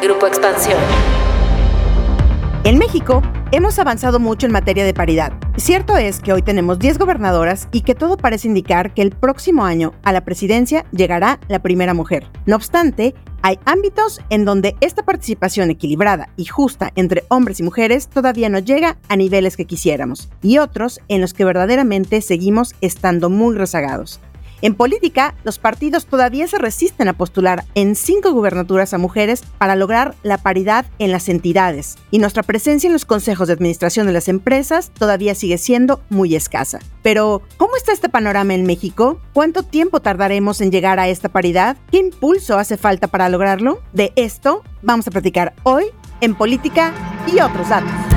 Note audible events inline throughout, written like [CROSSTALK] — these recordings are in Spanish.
Grupo Expansión. En México, hemos avanzado mucho en materia de paridad. Cierto es que hoy tenemos 10 gobernadoras y que todo parece indicar que el próximo año a la presidencia llegará la primera mujer. No obstante, hay ámbitos en donde esta participación equilibrada y justa entre hombres y mujeres todavía no llega a niveles que quisiéramos, y otros en los que verdaderamente seguimos estando muy rezagados. En política, los partidos todavía se resisten a postular en cinco gubernaturas a mujeres para lograr la paridad en las entidades, y nuestra presencia en los consejos de administración de las empresas todavía sigue siendo muy escasa. Pero, ¿cómo está este panorama en México? ¿Cuánto tiempo tardaremos en llegar a esta paridad? ¿Qué impulso hace falta para lograrlo? De esto vamos a platicar hoy en Política y otros datos.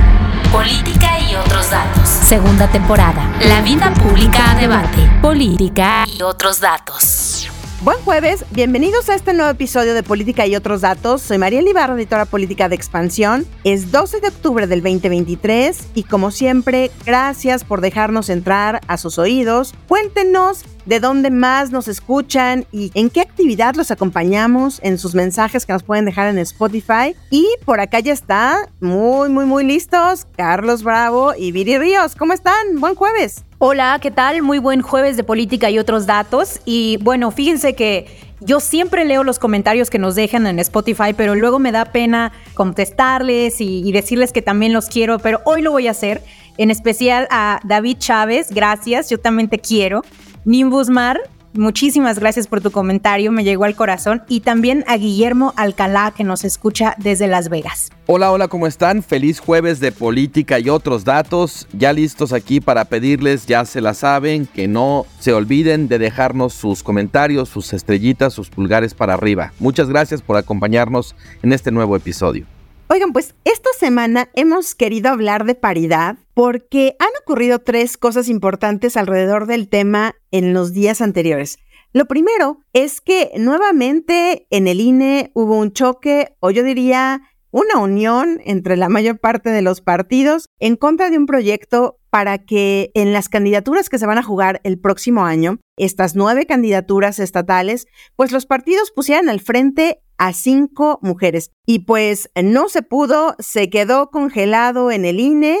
Política y otros datos. Segunda temporada. La vida pública a debate. Política y otros datos. Buen jueves, bienvenidos a este nuevo episodio de Política y otros datos. Soy María Libarra, editora política de Expansión. Es 12 de octubre del 2023 y como siempre, gracias por dejarnos entrar a sus oídos. Cuéntenos de dónde más nos escuchan y en qué actividad los acompañamos en sus mensajes que nos pueden dejar en Spotify. Y por acá ya está, muy, muy, muy listos, Carlos Bravo y Viri Ríos. ¿Cómo están? Buen jueves. Hola, ¿qué tal? Muy buen jueves de política y otros datos. Y bueno, fíjense que yo siempre leo los comentarios que nos dejan en Spotify, pero luego me da pena contestarles y, y decirles que también los quiero, pero hoy lo voy a hacer. En especial a David Chávez, gracias, yo también te quiero. Nimbus Mar, muchísimas gracias por tu comentario, me llegó al corazón. Y también a Guillermo Alcalá, que nos escucha desde Las Vegas. Hola, hola, ¿cómo están? Feliz jueves de política y otros datos. Ya listos aquí para pedirles, ya se la saben, que no se olviden de dejarnos sus comentarios, sus estrellitas, sus pulgares para arriba. Muchas gracias por acompañarnos en este nuevo episodio. Oigan, pues esta semana hemos querido hablar de paridad porque han ocurrido tres cosas importantes alrededor del tema en los días anteriores. Lo primero es que nuevamente en el INE hubo un choque, o yo diría una unión entre la mayor parte de los partidos en contra de un proyecto para que en las candidaturas que se van a jugar el próximo año, estas nueve candidaturas estatales, pues los partidos pusieran al frente a cinco mujeres. Y pues no se pudo, se quedó congelado en el INE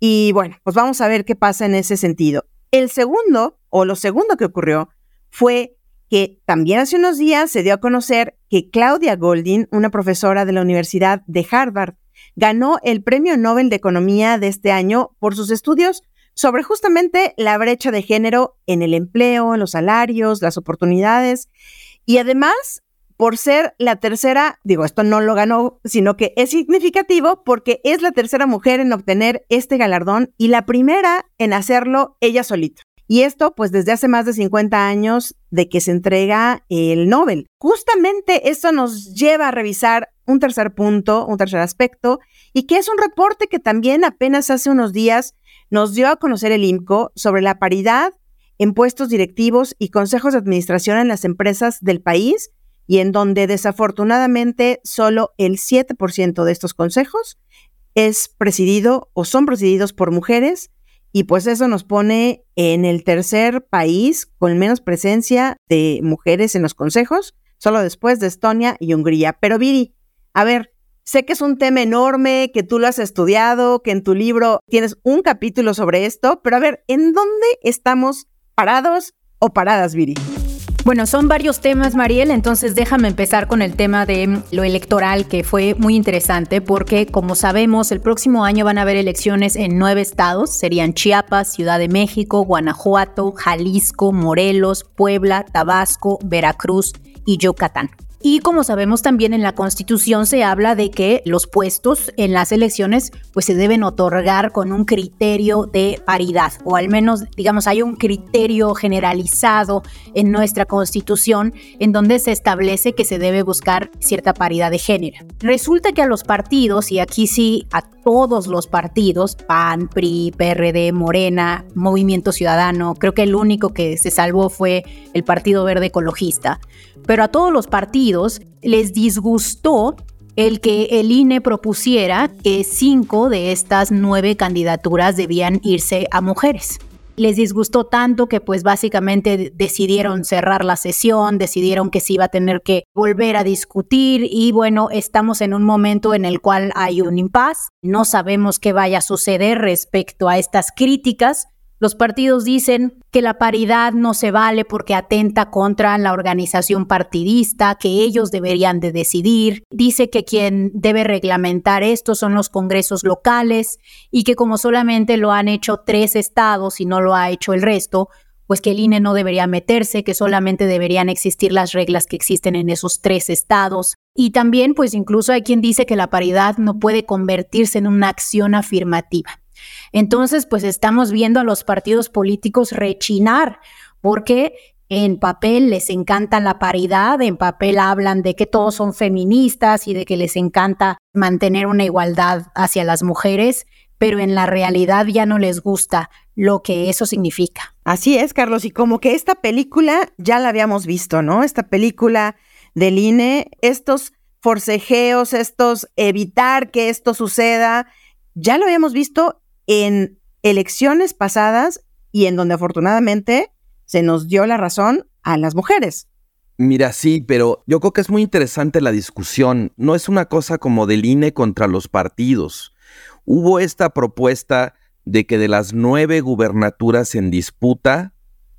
y bueno, pues vamos a ver qué pasa en ese sentido. El segundo, o lo segundo que ocurrió, fue que también hace unos días se dio a conocer que Claudia Goldin, una profesora de la Universidad de Harvard, ganó el Premio Nobel de Economía de este año por sus estudios sobre justamente la brecha de género en el empleo, en los salarios, las oportunidades y además por ser la tercera, digo, esto no lo ganó, sino que es significativo porque es la tercera mujer en obtener este galardón y la primera en hacerlo ella solita. Y esto, pues desde hace más de 50 años de que se entrega el Nobel. Justamente esto nos lleva a revisar un tercer punto, un tercer aspecto, y que es un reporte que también apenas hace unos días nos dio a conocer el IMCO sobre la paridad en puestos directivos y consejos de administración en las empresas del país y en donde desafortunadamente solo el 7% de estos consejos es presidido o son presididos por mujeres y pues eso nos pone en el tercer país con menos presencia de mujeres en los consejos, solo después de Estonia y Hungría. Pero Viri, a ver, sé que es un tema enorme, que tú lo has estudiado, que en tu libro tienes un capítulo sobre esto, pero a ver, ¿en dónde estamos parados o paradas, Viri? Bueno, son varios temas, Mariel, entonces déjame empezar con el tema de lo electoral, que fue muy interesante, porque como sabemos, el próximo año van a haber elecciones en nueve estados, serían Chiapas, Ciudad de México, Guanajuato, Jalisco, Morelos, Puebla, Tabasco, Veracruz y Yucatán. Y como sabemos también en la Constitución se habla de que los puestos en las elecciones pues se deben otorgar con un criterio de paridad o al menos digamos hay un criterio generalizado en nuestra Constitución en donde se establece que se debe buscar cierta paridad de género. Resulta que a los partidos y aquí sí a todos los partidos, PAN, PRI, PRD, Morena, Movimiento Ciudadano, creo que el único que se salvó fue el Partido Verde Ecologista, pero a todos los partidos les disgustó el que el INE propusiera que cinco de estas nueve candidaturas debían irse a mujeres. les disgustó tanto que pues básicamente decidieron cerrar la sesión, decidieron que se iba a tener que volver a discutir y bueno, estamos en un momento en el cual hay un impas, no sabemos qué vaya a suceder respecto a estas críticas, los partidos dicen que la paridad no se vale porque atenta contra la organización partidista, que ellos deberían de decidir. Dice que quien debe reglamentar esto son los congresos locales y que como solamente lo han hecho tres estados y no lo ha hecho el resto, pues que el INE no debería meterse, que solamente deberían existir las reglas que existen en esos tres estados. Y también, pues incluso hay quien dice que la paridad no puede convertirse en una acción afirmativa. Entonces, pues estamos viendo a los partidos políticos rechinar porque en papel les encanta la paridad, en papel hablan de que todos son feministas y de que les encanta mantener una igualdad hacia las mujeres, pero en la realidad ya no les gusta lo que eso significa. Así es, Carlos, y como que esta película ya la habíamos visto, ¿no? Esta película del INE, estos forcejeos, estos evitar que esto suceda, ya lo habíamos visto en elecciones pasadas y en donde afortunadamente se nos dio la razón a las mujeres. Mira, sí, pero yo creo que es muy interesante la discusión. No es una cosa como del INE contra los partidos. Hubo esta propuesta de que de las nueve gubernaturas en disputa,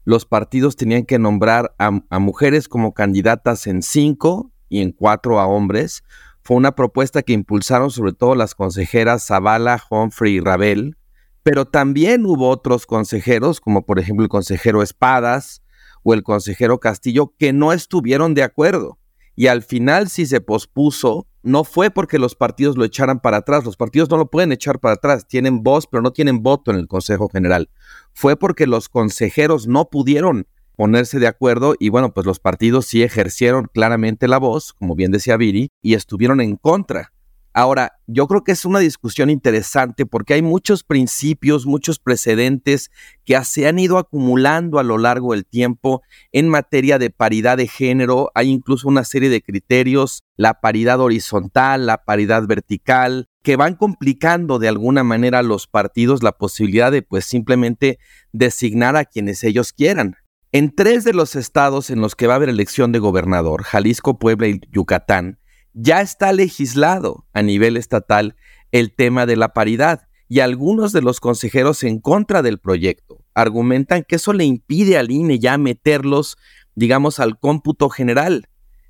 los partidos tenían que nombrar a, mujeres como candidatas en cinco y en cuatro a hombres. Fue una propuesta que impulsaron sobre todo las consejeras Zavala, Humphrey y Rabel, pero también hubo otros consejeros, como por ejemplo el consejero Espadas o el consejero Castillo, que no estuvieron de acuerdo. Y al final, si se pospuso, no fue porque los partidos lo echaran para atrás. Los partidos no lo pueden echar para atrás. Tienen voz, pero no tienen voto en el Consejo General. Fue porque los consejeros no pudieron ponerse de acuerdo y bueno, pues los partidos sí ejercieron claramente la voz, como bien decía Viri, y estuvieron en contra Ahora, yo creo que es una discusión interesante porque hay muchos principios, muchos precedentes que se han ido acumulando a lo largo del tiempo en materia de paridad de género. Hay incluso una serie de criterios, la paridad horizontal, la paridad vertical, que van complicando de alguna manera a los partidos la posibilidad de pues simplemente designar a quienes ellos quieran. En tres de los estados en los que va a haber elección de gobernador, Jalisco, Puebla y Yucatán, ya está legislado a nivel estatal el tema de la paridad y algunos de los consejeros en contra del proyecto argumentan que eso le impide al INE ya meterlos, digamos, al cómputo general,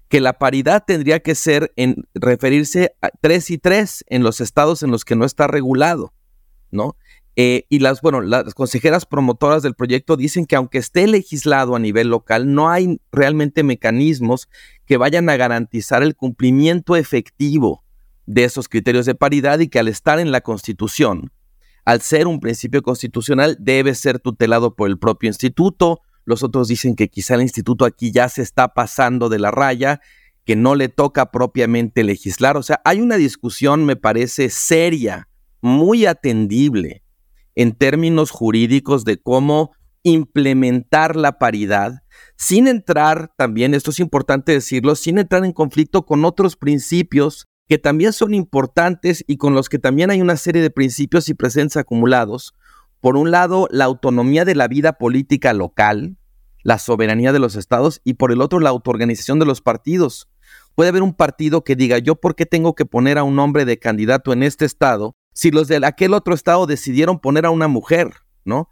que la paridad tendría que ser en referirse a tres y tres en los estados en los que no está regulado, ¿no? Eh, y las, bueno, las consejeras promotoras del proyecto dicen que aunque esté legislado a nivel local, no hay realmente mecanismos que vayan a garantizar el cumplimiento efectivo de esos criterios de paridad y que al estar en la Constitución, al ser un principio constitucional, debe ser tutelado por el propio instituto. Los otros dicen que quizá el instituto aquí ya se está pasando de la raya, que no le toca propiamente legislar. O sea, hay una discusión, me parece, seria, muy atendible en términos jurídicos de cómo implementar la paridad sin entrar, también esto es importante decirlo, sin entrar en conflicto con otros principios que también son importantes y con los que también hay una serie de principios y presencia acumulados. Por un lado, la autonomía de la vida política local, la soberanía de los estados y por el otro, la autoorganización de los partidos. Puede haber un partido que diga, yo por qué tengo que poner a un hombre de candidato en este estado si los de aquel otro estado decidieron poner a una mujer, ¿no?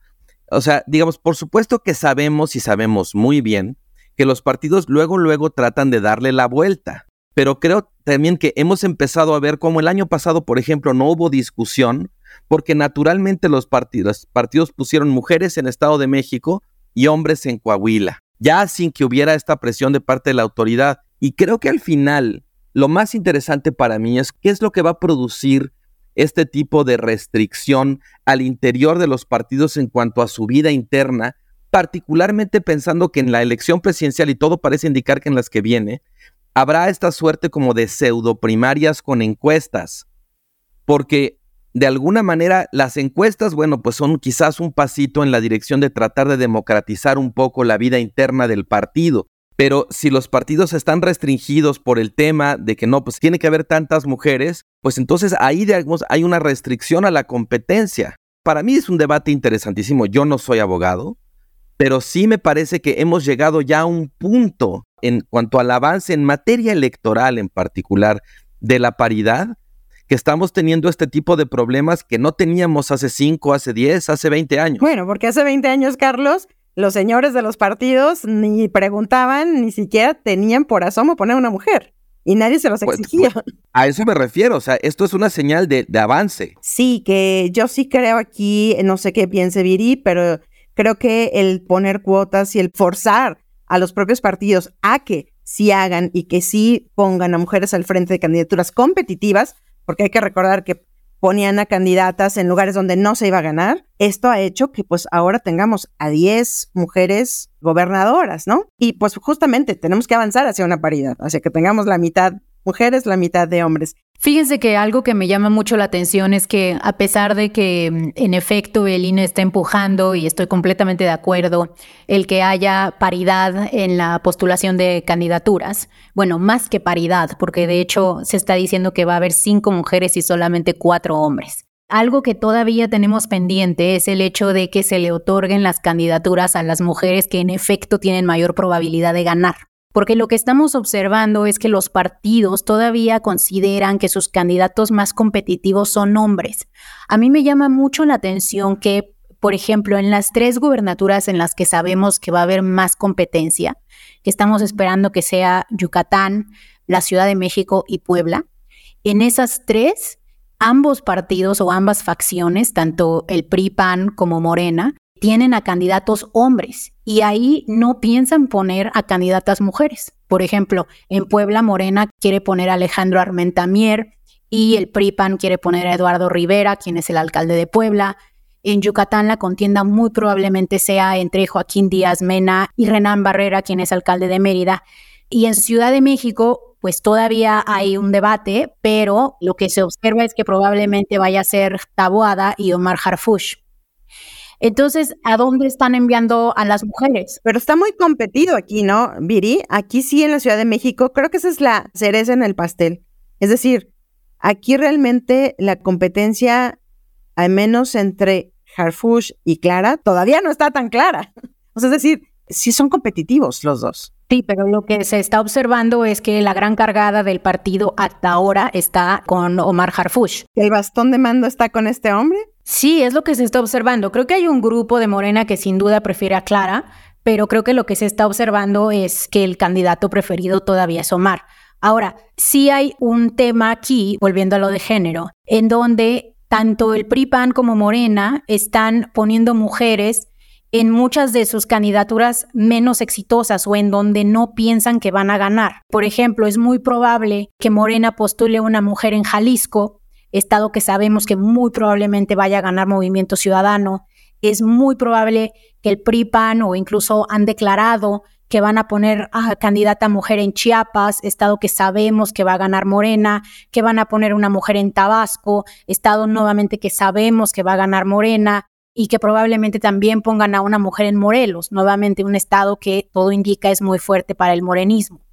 O sea, digamos, por supuesto que sabemos y sabemos muy bien que los partidos luego, luego tratan de darle la vuelta. Pero creo también que hemos empezado a ver cómo el año pasado, por ejemplo, no hubo discusión porque naturalmente los partidos, partidos pusieron mujeres en Estado de México y hombres en Coahuila, ya sin que hubiera esta presión de parte de la autoridad. Y creo que al final, lo más interesante para mí es qué es lo que va a producir este tipo de restricción al interior de los partidos en cuanto a su vida interna, particularmente pensando que en la elección presidencial, y todo parece indicar que en las que viene, habrá esta suerte como de pseudo primarias con encuestas, porque de alguna manera las encuestas, bueno, pues son quizás un pasito en la dirección de tratar de democratizar un poco la vida interna del partido. Pero si los partidos están restringidos por el tema de que no, pues tiene que haber tantas mujeres, pues entonces ahí digamos, hay una restricción a la competencia. para mí es un debate interesantísimo. Yo no soy abogado, pero sí me parece que hemos llegado ya a un punto en cuanto al avance en materia electoral en particular de la paridad, que estamos teniendo este tipo de problemas que no teníamos hace 5, hace 10, hace 20 años. Bueno, porque hace 20 años, Carlos, los señores de los partidos ni preguntaban, ni siquiera tenían por asomo poner una mujer. Y nadie se los pues, exigía. a eso me refiero, o sea, esto es una señal de, de avance. Sí, que yo sí creo aquí, no sé qué piense Viri, pero creo que el poner cuotas y el forzar a los propios partidos a que sí hagan y que sí pongan a mujeres al frente de candidaturas competitivas, porque hay que recordar que ponían a candidatas en lugares donde no se iba a ganar. Esto ha hecho que pues ahora tengamos a 10 mujeres gobernadoras, ¿no? Y pues justamente tenemos que avanzar hacia una paridad, hacia que tengamos la mitad mujeres, la mitad de hombres. Fíjense que algo que me llama mucho la atención es que a pesar de que mm, en efecto el INE está empujando y estoy completamente de acuerdo el que haya paridad en la postulación de candidaturas, bueno, más que paridad, porque de hecho se está diciendo que va a haber cinco mujeres y solamente cuatro hombres. Algo que todavía tenemos pendiente es el hecho de que se le otorguen las candidaturas a las mujeres que en efecto tienen mayor probabilidad de ganar porque lo que estamos observando es que los partidos todavía consideran que sus candidatos más competitivos son hombres. A mí me llama mucho la atención que, por ejemplo, en las tres gubernaturas en las que sabemos que va a haber más competencia, que estamos esperando que sea Yucatán, la Ciudad de México y Puebla, en esas tres, ambos partidos o ambas facciones, tanto el PRI-PAN como Morena, tienen a candidatos hombres y ahí no piensan poner a candidatas mujeres. Por ejemplo, en Puebla Morena quiere poner a Alejandro Armentamier y el PRIPAN quiere poner a Eduardo Rivera, quien es el alcalde de Puebla. En Yucatán la contienda muy probablemente sea entre Joaquín Díaz Mena y Renán Barrera, quien es alcalde de Mérida. Y en Ciudad de México, pues todavía hay un debate, pero lo que se observa es que probablemente vaya a ser Taboada y Omar Harfush. Entonces, ¿a dónde están enviando a las mujeres? Pero está muy competido aquí, ¿no, Viri? Aquí sí, en la Ciudad de México, creo que esa es la cereza en el pastel. Es decir, aquí realmente la competencia, al menos entre Harfush y Clara, todavía no está tan clara. [LAUGHS] O sea, es decir, sí son competitivos los dos. Sí, pero lo que se está observando es que la gran cargada del partido hasta ahora está con Omar Harfush. ¿El bastón de mando está con este hombre? Sí, es lo que se está observando. Creo que hay un grupo de Morena que sin duda prefiere a Clara, pero creo que lo que se está observando es que el candidato preferido todavía es Omar. Ahora, sí hay un tema aquí, volviendo a lo de género, en donde tanto el PRI-PAN como Morena están poniendo mujeres en muchas de sus candidaturas menos exitosas o en donde no piensan que van a ganar. Por ejemplo, es muy probable que Morena postule una mujer en Jalisco, estado que sabemos que muy probablemente vaya a ganar Movimiento Ciudadano. Es muy probable que el PRI-PAN o incluso han declarado que van a poner a candidata mujer en Chiapas, estado que sabemos que va a ganar Morena, que van a poner una mujer en Tabasco, estado nuevamente que sabemos que va a ganar Morena y que probablemente también pongan a una mujer en Morelos, nuevamente un estado que todo indica es muy fuerte para el morenismo.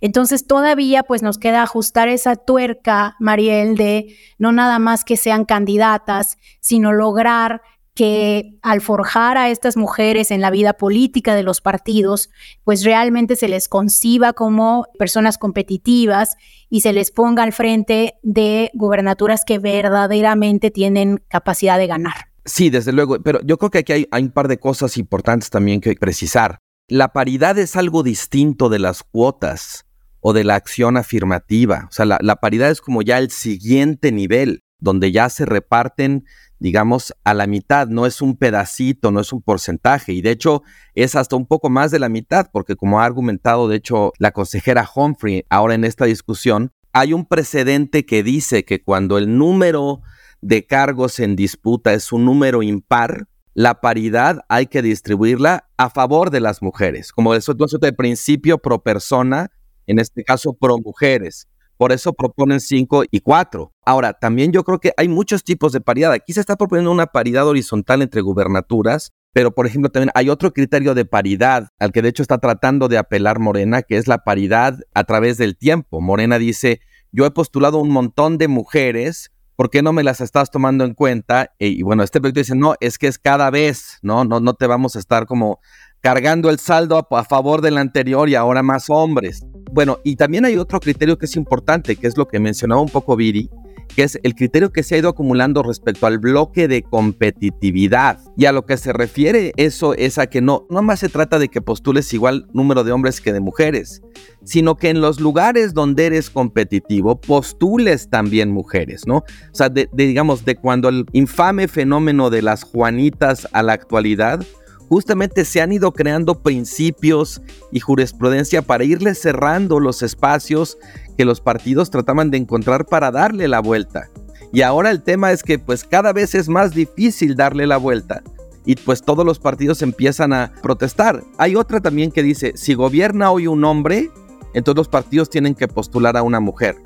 Entonces todavía pues nos queda ajustar esa tuerca, Mariel, de no nada más que sean candidatas, sino lograr que al forjar a estas mujeres en la vida política de los partidos, pues realmente se les conciba como personas competitivas y se les ponga al frente de gubernaturas que verdaderamente tienen capacidad de ganar. Sí, desde luego, pero yo creo que aquí hay, un par de cosas importantes también que precisar. La paridad es algo distinto de las cuotas o de la acción afirmativa. O sea, la, la paridad es como ya el siguiente nivel, donde ya se reparten, digamos, a la mitad, no es un pedacito, no es un porcentaje, y de hecho es hasta un poco más de la mitad, porque como ha argumentado, de hecho, la consejera Humphrey ahora en esta discusión, hay un precedente que dice que cuando el número de cargos en disputa es un número impar, la paridad hay que distribuirla a favor de las mujeres, como eso de principio pro persona, en este caso pro mujeres. Por eso proponen cinco y cuatro. Ahora, también yo creo que hay muchos tipos de paridad. Aquí se está proponiendo una paridad horizontal entre gubernaturas, pero por ejemplo también hay otro criterio de paridad al que de hecho está tratando de apelar Morena, que es la paridad a través del tiempo. Morena dice, yo he postulado un montón de mujeres ¿por qué no me las estás tomando en cuenta? Y, bueno, este proyecto dice, no, es que es cada vez, ¿no? No, no te vamos a estar como cargando el saldo a, a, favor del anterior y ahora más hombres. Bueno, y también hay otro criterio que es importante, que es lo que mencionaba un poco Viri, que es el criterio que se ha ido acumulando respecto al bloque de competitividad. Y a lo que se refiere eso es a que no, no más se trata de que postules igual número de hombres que de mujeres, sino que en los lugares donde eres competitivo postules también mujeres, ¿no? O sea, digamos, de cuando el infame fenómeno de las Juanitas a la actualidad, justamente se han ido creando principios y jurisprudencia para irle cerrando los espacios que los partidos trataban de encontrar para darle la vuelta. Y ahora el tema es que pues cada vez es más difícil darle la vuelta. Y pues todos los partidos empiezan a protestar. Hay otra también que dice, si gobierna hoy un hombre, entonces los partidos tienen que postular a una mujer.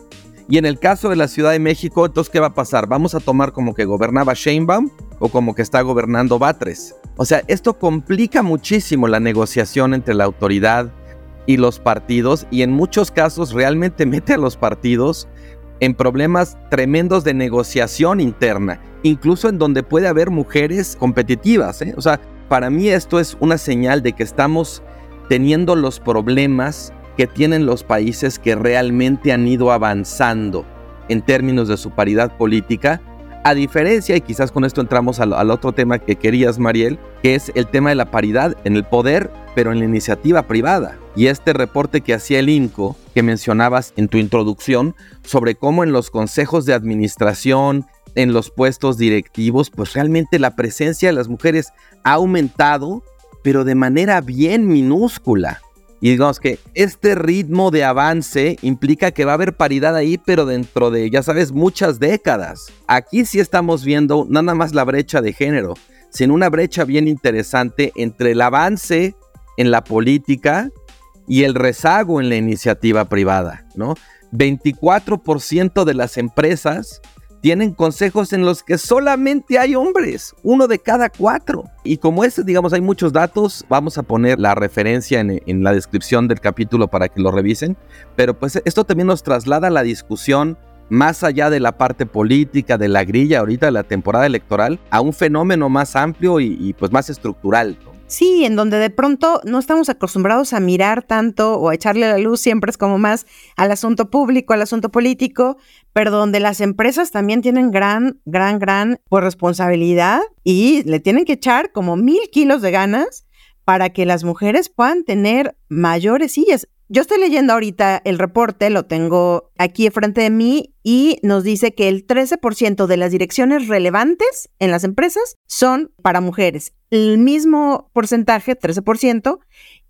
Y en el caso de la Ciudad de México, entonces ¿qué va a pasar? ¿Vamos a tomar como que gobernaba Sheinbaum o como que está gobernando Batres? O sea, esto complica muchísimo la negociación entre la autoridad y los partidos y en muchos casos realmente [LAUGHS] mete a los partidos en problemas tremendos de negociación interna, incluso en donde puede haber mujeres competitivas. ¿eh? O sea, para mí esto es una señal de que estamos teniendo los problemas que tienen los países que realmente han ido avanzando en términos de su paridad política a diferencia, y quizás con esto entramos al, otro tema que querías, Mariel, que es el tema de la paridad en el poder, pero en la iniciativa privada. Y este reporte que hacía el INCO, que mencionabas en tu introducción, sobre cómo en los consejos de administración, en los puestos directivos, pues realmente la presencia de las mujeres ha aumentado, pero de manera bien minúscula. Y digamos que este ritmo de avance implica que va a haber paridad ahí, pero dentro de, ya sabes, muchas décadas. Aquí sí estamos viendo nada más la brecha de género, sino una brecha bien interesante entre el avance en la política y el rezago en la iniciativa privada, ¿no? 24% de las empresas tienen consejos en los que solamente hay hombres, uno de cada cuatro. Y como es, digamos, hay muchos datos, vamos a poner la referencia en, la descripción del capítulo para que lo revisen, pero pues esto también nos traslada a la discusión más allá de la parte política, de la grilla ahorita de la temporada electoral, a un fenómeno más amplio y, pues más estructural. Sí, en donde de pronto no estamos acostumbrados a mirar tanto o a echarle la luz, siempre es como más al asunto público, al asunto político, pero donde las empresas también tienen gran, gran, gran pues, responsabilidad y le tienen que echar como mil kilos de ganas para que las mujeres puedan tener mayores sillas. Yo estoy leyendo ahorita el reporte, lo tengo aquí frente de mí y nos dice que el 13% de las direcciones relevantes en las empresas son para mujeres. El mismo porcentaje, 13%,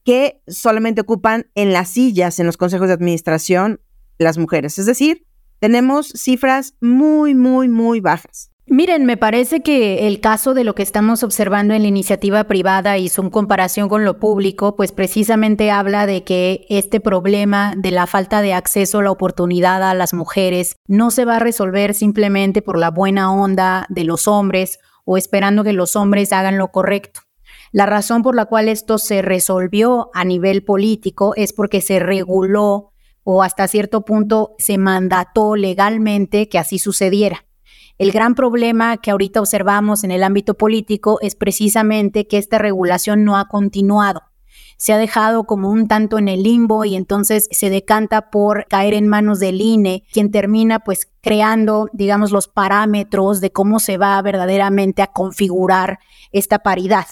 que solamente ocupan en las sillas en los consejos de administración las mujeres. Es decir, tenemos cifras muy, muy, muy bajas. Miren, me parece que el caso de lo que estamos observando en la iniciativa privada y su comparación con lo público, pues precisamente habla de que este problema de la falta de acceso a la oportunidad a las mujeres no se va a resolver simplemente por la buena onda de los hombres o esperando que los hombres hagan lo correcto. La razón por la cual esto se resolvió a nivel político es porque se reguló o hasta cierto punto se mandató legalmente que así sucediera. El gran problema que ahorita observamos en el ámbito político es precisamente que esta regulación no ha continuado. Se ha dejado como un tanto en el limbo y entonces se decanta por caer en manos del INE, quien termina pues creando, digamos, los parámetros de cómo se va verdaderamente a configurar esta paridad.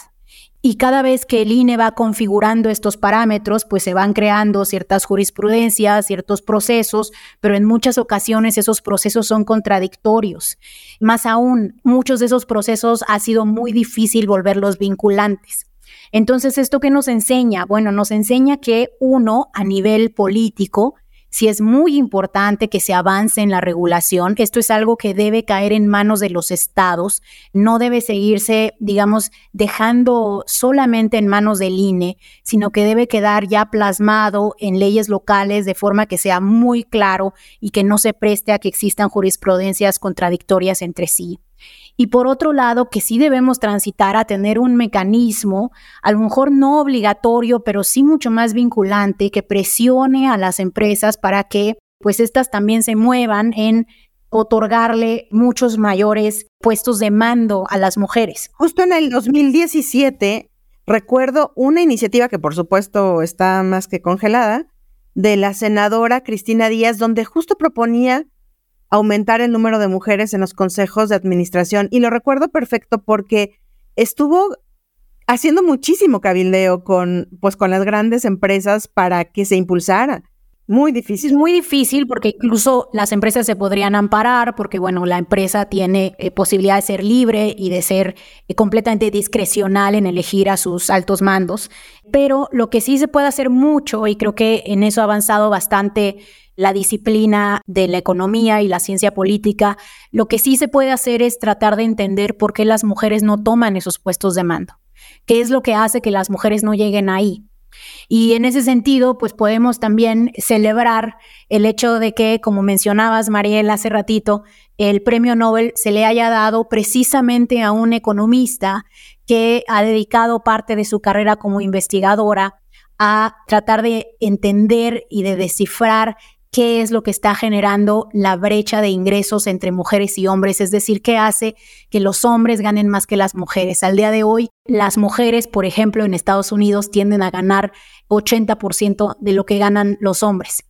Y cada vez que el INE va configurando estos parámetros, pues se van creando ciertas jurisprudencias, ciertos procesos, pero en muchas ocasiones esos procesos son contradictorios. Más aún, muchos de esos procesos ha sido muy difícil volverlos vinculantes. Entonces, ¿esto qué nos enseña? Bueno, nos enseña que uno, a nivel político, si es muy importante que se avance en la regulación. Esto es algo que debe caer en manos de los estados, no debe seguirse, digamos, dejando solamente en manos del INE, sino que debe quedar ya plasmado en leyes locales de forma que sea muy claro y que no se preste a que existan jurisprudencias contradictorias entre sí y por otro lado que sí debemos transitar a tener un mecanismo, a lo mejor no obligatorio, pero sí mucho más vinculante, que presione a las empresas para que pues estas también se muevan en otorgarle muchos mayores puestos de mando a las mujeres. Justo en el 2017 recuerdo una iniciativa que por supuesto está más que congelada de la senadora Cristina Díaz donde justo proponía aumentar el número de mujeres en los consejos de administración y lo recuerdo perfecto porque estuvo haciendo muchísimo cabildeo con pues con las grandes empresas para que se impulsara. Muy difícil. Es muy difícil porque incluso las empresas se podrían amparar porque, bueno, la empresa tiene eh, posibilidad de ser libre y de ser eh, completamente discrecional en elegir a sus altos mandos. Pero lo que sí se puede hacer mucho, y creo que en eso ha avanzado bastante la disciplina de la economía y la ciencia política, lo que sí se puede hacer es tratar de entender por qué las mujeres no toman esos puestos de mando. ¿Qué es lo que hace que las mujeres no lleguen ahí? Y en ese sentido, pues podemos también celebrar el hecho de que, como mencionabas, Mariela, hace ratito, el premio Nobel se le haya dado precisamente a un economista que ha dedicado parte de su carrera como investigadora a tratar de entender y de descifrar qué es lo que está generando la brecha de ingresos entre mujeres y hombres, es decir, qué hace que los hombres ganen más que las mujeres. Al día de hoy, las mujeres, por ejemplo, en Estados Unidos tienden a ganar 80% de lo que ganan los hombres.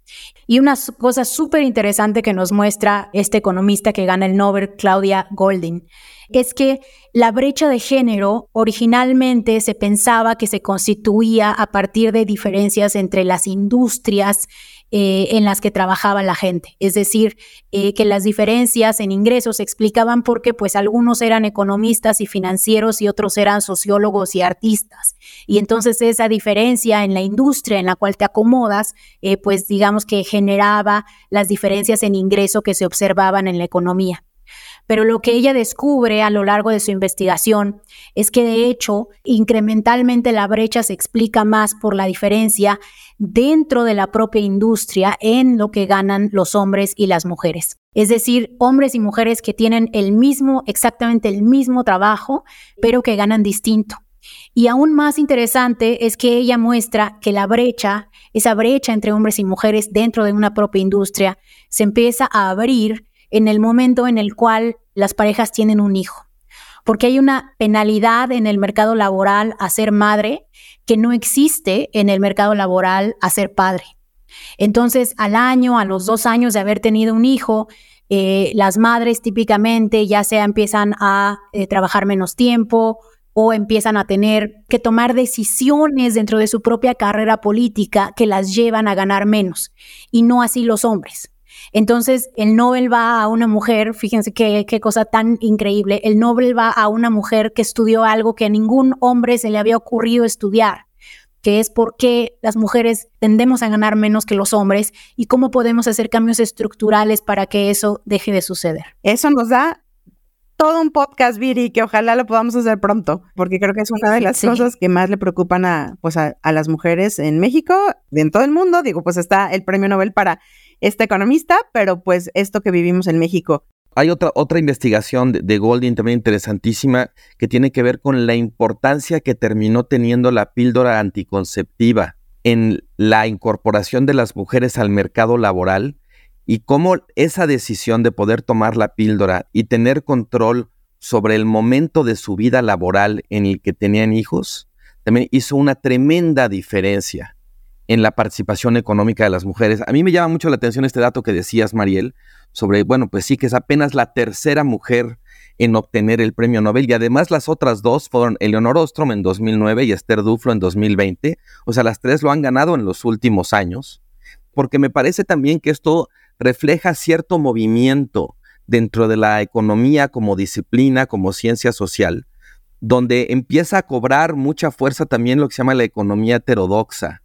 Y una cosa súper interesante que nos muestra este economista que gana el Nobel, Claudia Golding, es que la brecha de género originalmente se pensaba que se constituía a partir de diferencias entre las industrias eh, en las que trabajaba la gente. Es decir, eh, que las diferencias en ingresos se explicaban porque pues algunos eran economistas y financieros y otros eran sociólogos y artistas. Y entonces esa diferencia en la industria en la cual te acomodas, eh, pues digamos que generaba las diferencias en ingreso que se observaban en la economía. Pero lo que ella descubre a lo largo de su investigación es que de hecho incrementalmente la brecha se explica más por la diferencia dentro de la propia industria en lo que ganan los hombres y las mujeres. Es decir, hombres y mujeres que tienen el mismo, exactamente el mismo trabajo, pero que ganan distinto. Y aún más interesante es que ella muestra que la brecha, esa brecha entre hombres y mujeres dentro de una propia industria, se empieza a abrir en el momento en el cual las parejas tienen un hijo. Porque hay una penalidad en el mercado laboral a ser madre que no existe en el mercado laboral a ser padre. Entonces, al año, a los dos años de haber tenido un hijo, eh, las madres típicamente ya sea empiezan a eh, trabajar menos tiempo o empiezan a tener que tomar decisiones dentro de su propia carrera política que las llevan a ganar menos, y no así los hombres. Entonces, el Nobel va a una mujer, fíjense qué, qué cosa tan increíble, el Nobel va a una mujer que estudió algo que a ningún hombre se le había ocurrido estudiar que es por qué las mujeres tendemos a ganar menos que los hombres y cómo podemos hacer cambios estructurales para que eso deje de suceder. Eso nos da todo un podcast, Viri, que ojalá lo podamos hacer pronto, porque creo que es una de las cosas que más le preocupan a, pues a, a, las mujeres en México, en todo el mundo. Digo, pues está el premio Nobel para este economista, pero pues esto que vivimos en México. Hay otra, otra investigación de, de Golding también interesantísima que tiene que ver con la importancia que terminó teniendo la píldora anticonceptiva en la incorporación de las mujeres al mercado laboral y cómo esa decisión de poder tomar la píldora y tener control sobre el momento de su vida laboral en el que tenían hijos, también hizo una tremenda diferencia en la participación económica de las mujeres. A mí me llama mucho la atención este dato que decías, Mariel, sobre, bueno, pues sí, que es apenas la tercera mujer en obtener el premio Nobel y además las otras dos fueron Eleonor Ostrom en 2009 y Esther Duflo en 2020. O sea, las tres lo han ganado en los últimos años, porque me parece también que esto refleja cierto movimiento dentro de la economía como disciplina, como ciencia social, donde empieza a cobrar mucha fuerza también lo que se llama la economía heterodoxa,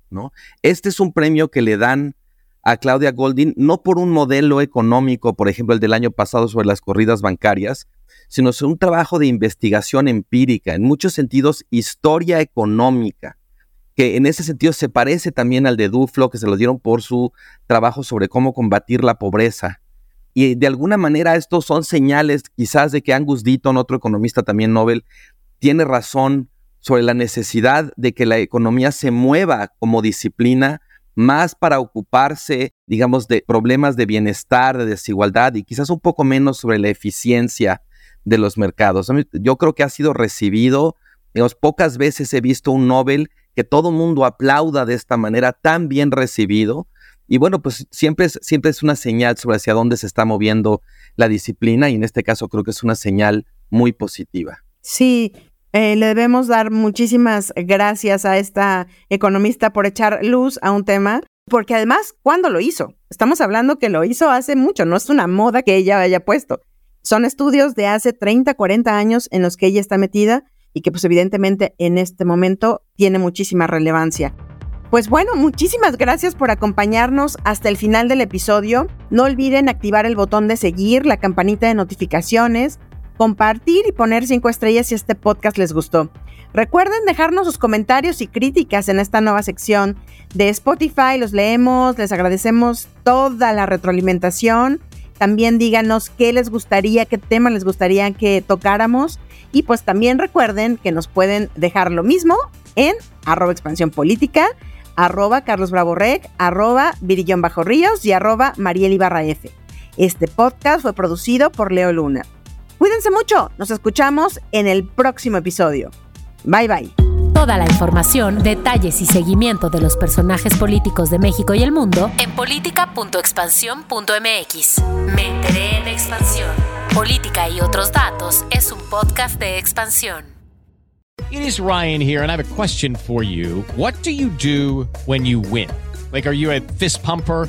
Este es un premio que le dan a Claudia Golding no por un modelo económico, por ejemplo, el del año pasado sobre las corridas bancarias, sino sobre un trabajo de investigación empírica, en muchos sentidos historia económica, que en ese sentido se parece también al de Duflo, que se lo dieron por su trabajo sobre cómo combatir la pobreza. Y de alguna manera estos son señales quizás de que Angus Deaton, otro economista también Nobel, tiene razón sobre la necesidad de que la economía se mueva como disciplina más para ocuparse, digamos, de problemas de bienestar, de desigualdad y quizás un poco menos sobre la eficiencia de los mercados. Yo creo que ha sido recibido, pocas veces he visto un Nobel que todo el mundo aplauda de esta manera tan bien recibido. Y bueno, pues siempre es, siempre es una señal sobre hacia dónde se está moviendo la disciplina y en este caso creo que es una señal muy positiva. Sí, eh, le debemos dar muchísimas gracias a esta economista por echar luz a un tema, porque además, ¿cuándo lo hizo? Estamos hablando que lo hizo hace mucho, no es una moda que ella haya puesto. Son estudios de hace 30, 40 años en los que ella está metida y que pues evidentemente en este momento tiene muchísima relevancia. Pues bueno, muchísimas gracias por acompañarnos hasta el final del episodio. No olviden activar el botón de seguir, la campanita de notificaciones, compartir y poner cinco estrellas si este podcast les gustó. Recuerden dejarnos sus comentarios y críticas en esta nueva sección de Spotify. Los leemos, les agradecemos toda la retroalimentación. También díganos qué les gustaría, qué tema les gustaría que tocáramos. Y pues también recuerden que nos pueden dejar lo mismo en arroba expansión política, arroba Carlos Bravo arroba Virillón Bajo Ríos y arroba Mariel Ibarra. Este podcast fue producido por Leo Luna. Cuídense mucho, nos escuchamos en el próximo episodio. Bye bye. Toda la información, detalles y seguimiento de los personajes políticos de México y el mundo en política.expansión.mx. Me enteré en expansión. Política y otros datos es un podcast de expansión. It is Ryan here and I have a question for you. What do you do when you win? Like are you a fist pumper?